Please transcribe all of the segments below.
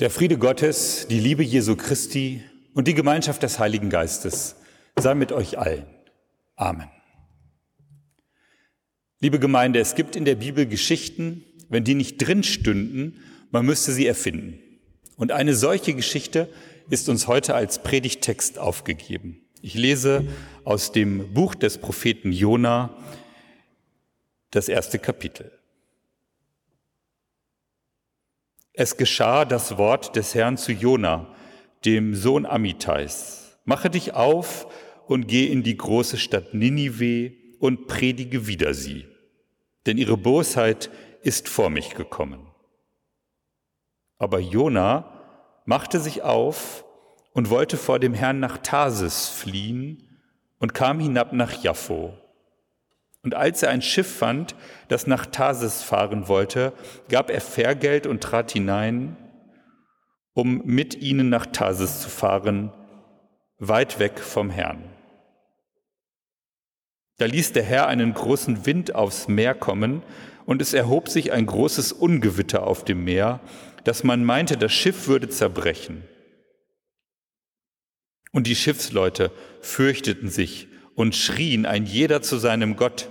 Der Friede Gottes, die Liebe Jesu Christi und die Gemeinschaft des Heiligen Geistes sei mit euch allen. Amen. Liebe Gemeinde, es gibt in der Bibel Geschichten, wenn die nicht drin stünden, man müsste sie erfinden. Und eine solche Geschichte ist uns heute als Predigtext aufgegeben. Ich lese aus dem Buch des Propheten Jona das erste Kapitel. Es geschah das Wort des Herrn zu Jona, dem Sohn Amitais. Mache dich auf und geh in die große Stadt Ninive und predige wider sie, denn ihre Bosheit ist vor mich gekommen. Aber Jona machte sich auf und wollte vor dem Herrn nach Tarsis fliehen und kam hinab nach Jaffo. Und als er ein Schiff fand, das nach Tarsis fahren wollte, gab er Fährgeld und trat hinein, um mit ihnen nach Tarsis zu fahren, weit weg vom Herrn. Da ließ der Herr einen großen Wind aufs Meer kommen, und es erhob sich ein großes Ungewitter auf dem Meer, dass man meinte, das Schiff würde zerbrechen. Und die Schiffsleute fürchteten sich und schrien ein jeder zu seinem Gott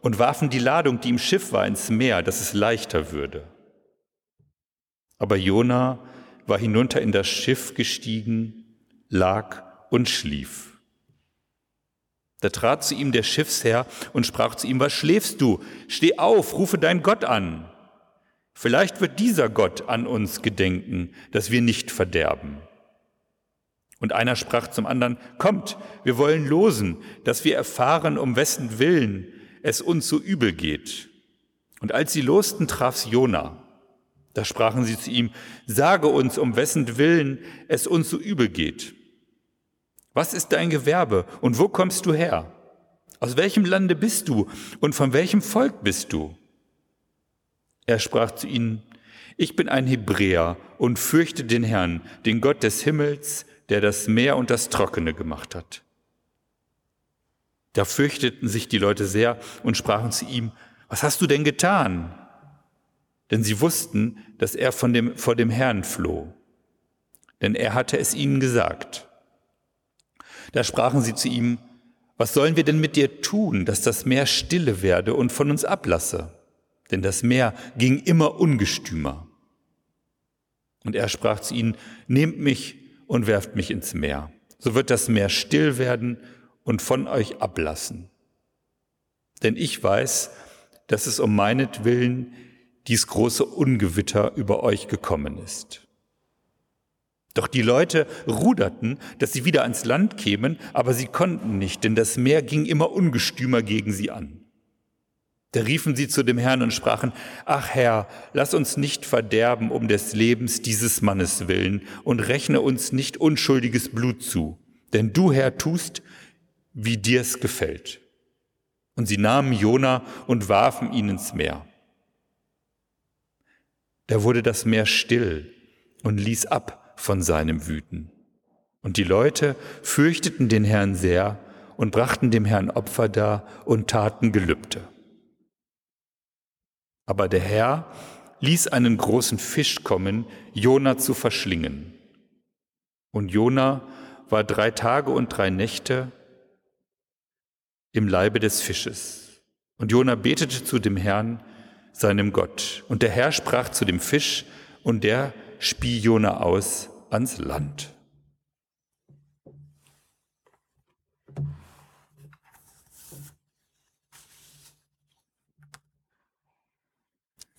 und warfen die Ladung, die im Schiff war, ins Meer, dass es leichter würde. Aber Jona war hinunter in das Schiff gestiegen, lag und schlief. Da trat zu ihm der Schiffsherr und sprach zu ihm, was schläfst du? Steh auf, rufe deinen Gott an. Vielleicht wird dieser Gott an uns gedenken, dass wir nicht verderben. Und einer sprach zum anderen, kommt, wir wollen losen, dass wir erfahren, um wessen Willen es uns so übel geht. Und als sie losten, traf's Jona. Da sprachen sie zu ihm, sage uns, um wessen Willen es uns so übel geht. Was ist dein Gewerbe und wo kommst du her? Aus welchem Lande bist du und von welchem Volk bist du? Er sprach zu ihnen, ich bin ein Hebräer und fürchte den Herrn, den Gott des Himmels, der das Meer und das Trockene gemacht hat. Da fürchteten sich die Leute sehr und sprachen zu ihm, was hast du denn getan? Denn sie wussten, dass er von dem, vor dem Herrn floh. Denn er hatte es ihnen gesagt. Da sprachen sie zu ihm, was sollen wir denn mit dir tun, dass das Meer stille werde und von uns ablasse? Denn das Meer ging immer ungestümer. Und er sprach zu ihnen, nehmt mich und werft mich ins Meer. So wird das Meer still werden und von euch ablassen. Denn ich weiß, dass es um meinetwillen dies große Ungewitter über euch gekommen ist. Doch die Leute ruderten, dass sie wieder ans Land kämen, aber sie konnten nicht, denn das Meer ging immer ungestümer gegen sie an. Da riefen sie zu dem Herrn und sprachen, Ach Herr, lass uns nicht verderben um des Lebens dieses Mannes willen und rechne uns nicht unschuldiges Blut zu. Denn du, Herr, tust, wie dir's gefällt. Und sie nahmen Jona und warfen ihn ins Meer. Da wurde das Meer still und ließ ab von seinem Wüten. Und die Leute fürchteten den Herrn sehr und brachten dem Herrn Opfer dar und taten Gelübde. Aber der Herr ließ einen großen Fisch kommen, Jona zu verschlingen. Und Jona war drei Tage und drei Nächte im Leibe des Fisches. Und Jona betete zu dem Herrn, seinem Gott. Und der Herr sprach zu dem Fisch, und der spie Jona aus ans Land.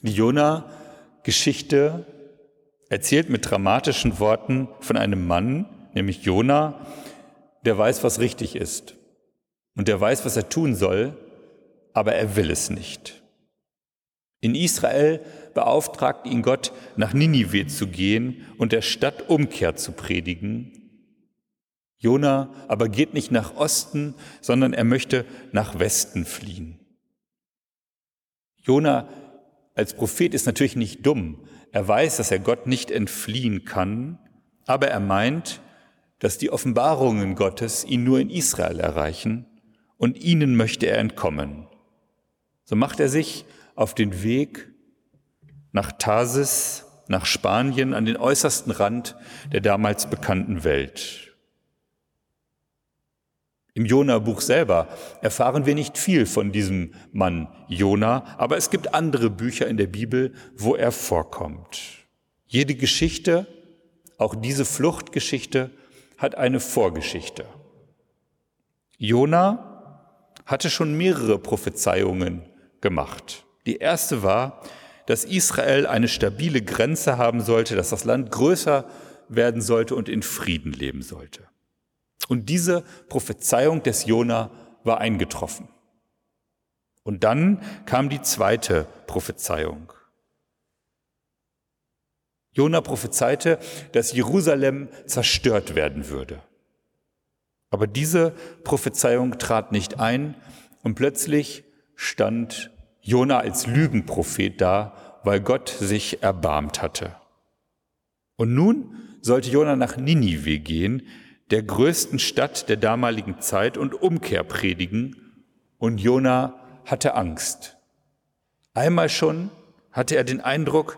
Die Jona-Geschichte erzählt mit dramatischen Worten von einem Mann, nämlich Jona, der weiß, was richtig ist. Und der weiß, was er tun soll, aber er will es nicht. In Israel beauftragt ihn Gott, nach Ninive zu gehen und der Stadt Umkehr zu predigen. Jona aber geht nicht nach Osten, sondern er möchte nach Westen fliehen. Jona als Prophet ist natürlich nicht dumm. Er weiß, dass er Gott nicht entfliehen kann, aber er meint, dass die Offenbarungen Gottes ihn nur in Israel erreichen und ihnen möchte er entkommen. So macht er sich auf den Weg nach Tarsis nach Spanien an den äußersten Rand der damals bekannten Welt. Im Jona-Buch selber erfahren wir nicht viel von diesem Mann Jona, aber es gibt andere Bücher in der Bibel, wo er vorkommt. Jede Geschichte, auch diese Fluchtgeschichte, hat eine Vorgeschichte. Jona hatte schon mehrere Prophezeiungen gemacht. Die erste war, dass Israel eine stabile Grenze haben sollte, dass das Land größer werden sollte und in Frieden leben sollte. Und diese Prophezeiung des Jona war eingetroffen. Und dann kam die zweite Prophezeiung. Jona prophezeite, dass Jerusalem zerstört werden würde. Aber diese Prophezeiung trat nicht ein und plötzlich stand Jona als Lügenprophet da, weil Gott sich erbarmt hatte. Und nun sollte Jona nach Ninive gehen, der größten Stadt der damaligen Zeit, und Umkehr predigen. Und Jona hatte Angst. Einmal schon hatte er den Eindruck,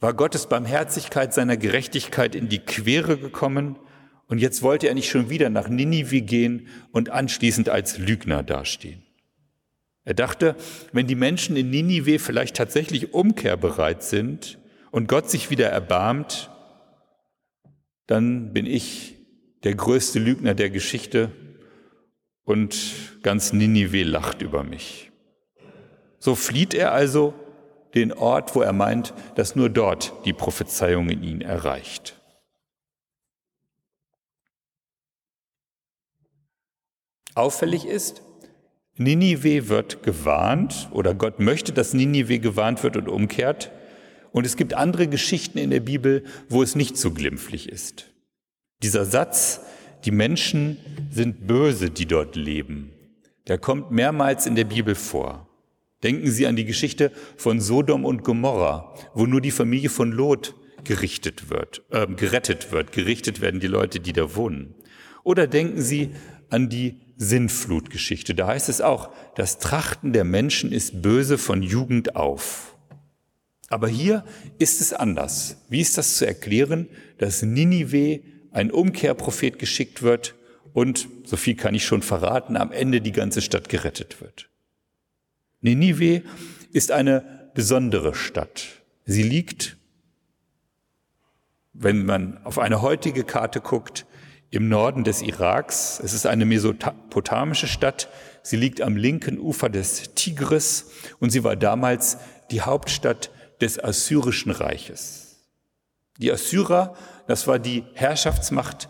war Gottes Barmherzigkeit seiner Gerechtigkeit in die Quere gekommen, und jetzt wollte er nicht schon wieder nach Ninive gehen und anschließend als Lügner dastehen. Er dachte, wenn die Menschen in Ninive vielleicht tatsächlich umkehrbereit sind und Gott sich wieder erbarmt, dann bin ich der größte Lügner der Geschichte und ganz Ninive lacht über mich. So flieht er also den Ort, wo er meint, dass nur dort die Prophezeiung in ihn erreicht. Auffällig ist, Ninive wird gewarnt oder Gott möchte, dass Ninive gewarnt wird und umkehrt. Und es gibt andere Geschichten in der Bibel, wo es nicht so glimpflich ist. Dieser Satz, die Menschen sind böse, die dort leben, der kommt mehrmals in der Bibel vor. Denken Sie an die Geschichte von Sodom und Gomorra, wo nur die Familie von Lot gerichtet wird, äh, gerettet wird, gerichtet werden die Leute, die da wohnen. Oder denken Sie an die Sinnflutgeschichte. Da heißt es auch, das Trachten der Menschen ist böse von Jugend auf. Aber hier ist es anders. Wie ist das zu erklären, dass Ninive ein Umkehrprophet geschickt wird und, so viel kann ich schon verraten, am Ende die ganze Stadt gerettet wird? Ninive ist eine besondere Stadt. Sie liegt, wenn man auf eine heutige Karte guckt, im Norden des Iraks. Es ist eine mesopotamische Stadt. Sie liegt am linken Ufer des Tigris und sie war damals die Hauptstadt des Assyrischen Reiches. Die Assyrer, das war die Herrschaftsmacht,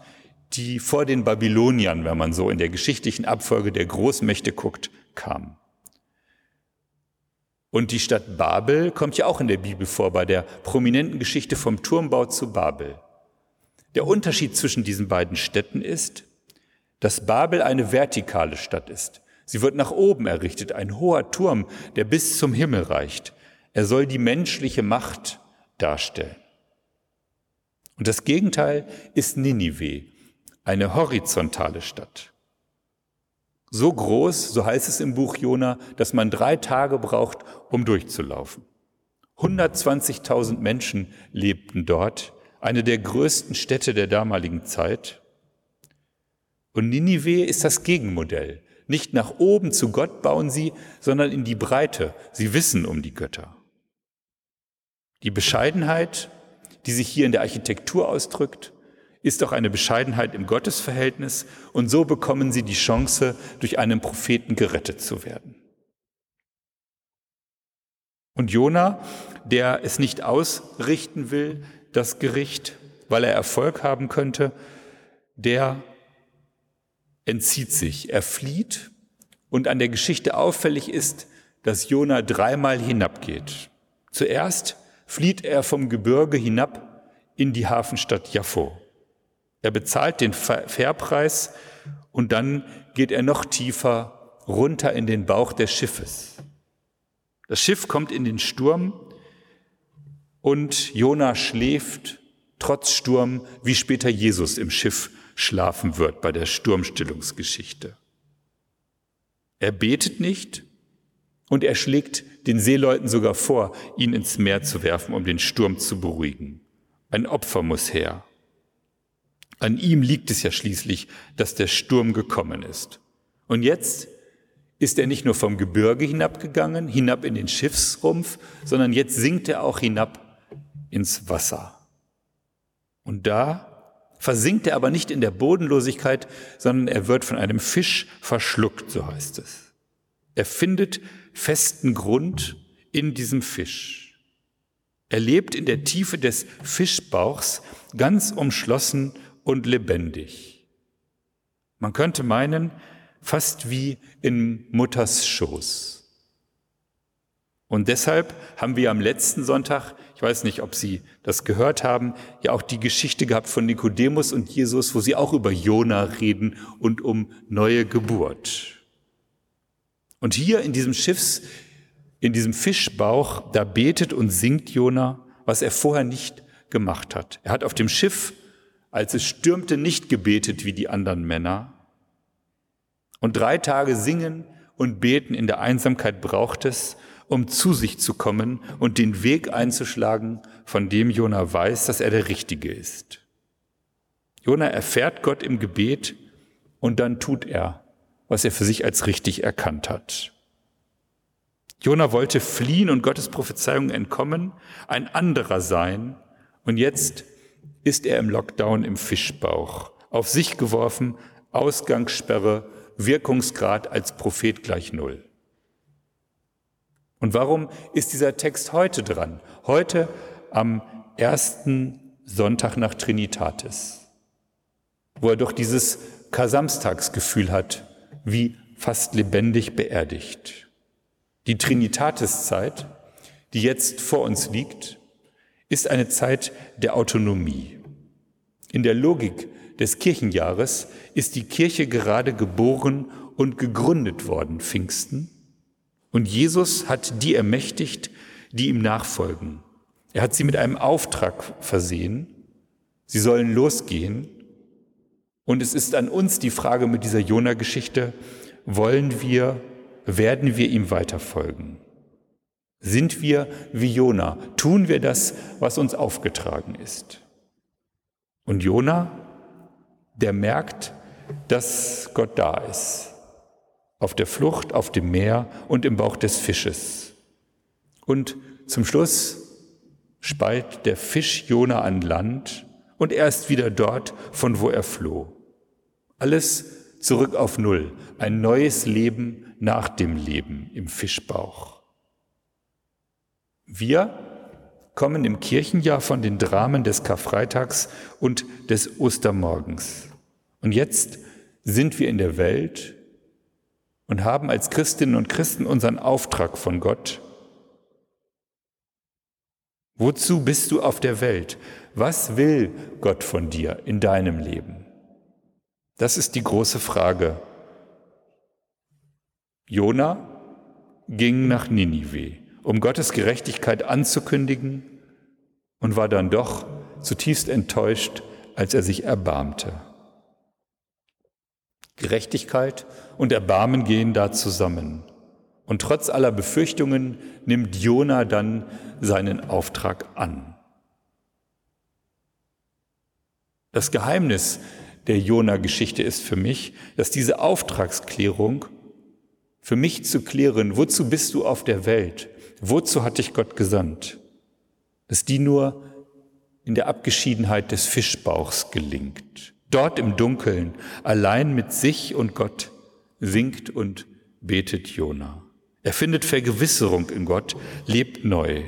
die vor den Babyloniern, wenn man so in der geschichtlichen Abfolge der Großmächte guckt, kam. Und die Stadt Babel kommt ja auch in der Bibel vor, bei der prominenten Geschichte vom Turmbau zu Babel. Der Unterschied zwischen diesen beiden Städten ist, dass Babel eine vertikale Stadt ist. Sie wird nach oben errichtet, ein hoher Turm, der bis zum Himmel reicht. Er soll die menschliche Macht darstellen. Und das Gegenteil ist Ninive, eine horizontale Stadt. So groß, so heißt es im Buch Jona, dass man drei Tage braucht, um durchzulaufen. 120.000 Menschen lebten dort eine der größten Städte der damaligen Zeit. Und Ninive ist das Gegenmodell. Nicht nach oben zu Gott bauen sie, sondern in die Breite. Sie wissen um die Götter. Die Bescheidenheit, die sich hier in der Architektur ausdrückt, ist doch eine Bescheidenheit im Gottesverhältnis und so bekommen sie die Chance, durch einen Propheten gerettet zu werden. Und Jona, der es nicht ausrichten will, das Gericht, weil er Erfolg haben könnte, der entzieht sich, er flieht und an der Geschichte auffällig ist, dass Jona dreimal hinabgeht. Zuerst flieht er vom Gebirge hinab in die Hafenstadt Jaffo. Er bezahlt den Fährpreis und dann geht er noch tiefer runter in den Bauch des Schiffes. Das Schiff kommt in den Sturm und Jona schläft trotz Sturm, wie später Jesus im Schiff schlafen wird bei der Sturmstillungsgeschichte. Er betet nicht und er schlägt den Seeleuten sogar vor, ihn ins Meer zu werfen, um den Sturm zu beruhigen. Ein Opfer muss her. An ihm liegt es ja schließlich, dass der Sturm gekommen ist. Und jetzt ist er nicht nur vom Gebirge hinabgegangen, hinab in den Schiffsrumpf, sondern jetzt sinkt er auch hinab ins Wasser. Und da versinkt er aber nicht in der Bodenlosigkeit, sondern er wird von einem Fisch verschluckt, so heißt es. Er findet festen Grund in diesem Fisch. Er lebt in der Tiefe des Fischbauchs, ganz umschlossen und lebendig. Man könnte meinen, fast wie in Mutters Schoß. Und deshalb haben wir am letzten Sonntag, ich weiß nicht, ob Sie das gehört haben, ja auch die Geschichte gehabt von Nikodemus und Jesus, wo sie auch über Jona reden und um neue Geburt. Und hier in diesem Schiffs, in diesem Fischbauch, da betet und singt Jona, was er vorher nicht gemacht hat. Er hat auf dem Schiff, als es stürmte, nicht gebetet wie die anderen Männer. Und drei Tage singen und beten in der Einsamkeit braucht es, um zu sich zu kommen und den Weg einzuschlagen, von dem Jona weiß, dass er der Richtige ist. Jona erfährt Gott im Gebet und dann tut er, was er für sich als richtig erkannt hat. Jona wollte fliehen und Gottes Prophezeiung entkommen, ein anderer sein, und jetzt ist er im Lockdown im Fischbauch, auf sich geworfen, Ausgangssperre, Wirkungsgrad als Prophet gleich Null. Und warum ist dieser Text heute dran? Heute am ersten Sonntag nach Trinitatis, wo er doch dieses Kasamstagsgefühl hat, wie fast lebendig beerdigt. Die Trinitatiszeit, die jetzt vor uns liegt, ist eine Zeit der Autonomie. In der Logik des Kirchenjahres ist die Kirche gerade geboren und gegründet worden, Pfingsten. Und Jesus hat die ermächtigt, die ihm nachfolgen. Er hat sie mit einem Auftrag versehen. Sie sollen losgehen. Und es ist an uns die Frage mit dieser Jona-Geschichte, wollen wir, werden wir ihm weiterfolgen? Sind wir wie Jona? Tun wir das, was uns aufgetragen ist? Und Jona, der merkt, dass Gott da ist auf der Flucht, auf dem Meer und im Bauch des Fisches. Und zum Schluss speit der Fisch Jona an Land und er ist wieder dort, von wo er floh. Alles zurück auf Null, ein neues Leben nach dem Leben im Fischbauch. Wir kommen im Kirchenjahr von den Dramen des Karfreitags und des Ostermorgens. Und jetzt sind wir in der Welt und haben als Christinnen und Christen unseren Auftrag von Gott. Wozu bist du auf der Welt? Was will Gott von dir in deinem Leben? Das ist die große Frage. Jona ging nach Ninive, um Gottes Gerechtigkeit anzukündigen und war dann doch zutiefst enttäuscht, als er sich erbarmte. Gerechtigkeit und Erbarmen gehen da zusammen. Und trotz aller Befürchtungen nimmt Jona dann seinen Auftrag an. Das Geheimnis der Jona-Geschichte ist für mich, dass diese Auftragsklärung für mich zu klären, wozu bist du auf der Welt? Wozu hat dich Gott gesandt? Dass die nur in der Abgeschiedenheit des Fischbauchs gelingt. Dort im Dunkeln, allein mit sich und Gott, singt und betet Jona. Er findet Vergewisserung in Gott, lebt neu.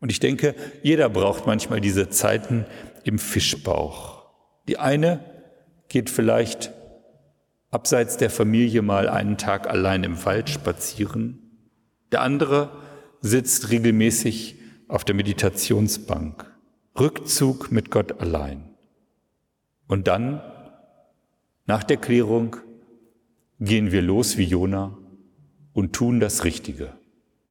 Und ich denke, jeder braucht manchmal diese Zeiten im Fischbauch. Die eine geht vielleicht abseits der Familie mal einen Tag allein im Wald spazieren. Der andere sitzt regelmäßig auf der Meditationsbank. Rückzug mit Gott allein. Und dann, nach der Klärung, gehen wir los wie Jona und tun das Richtige.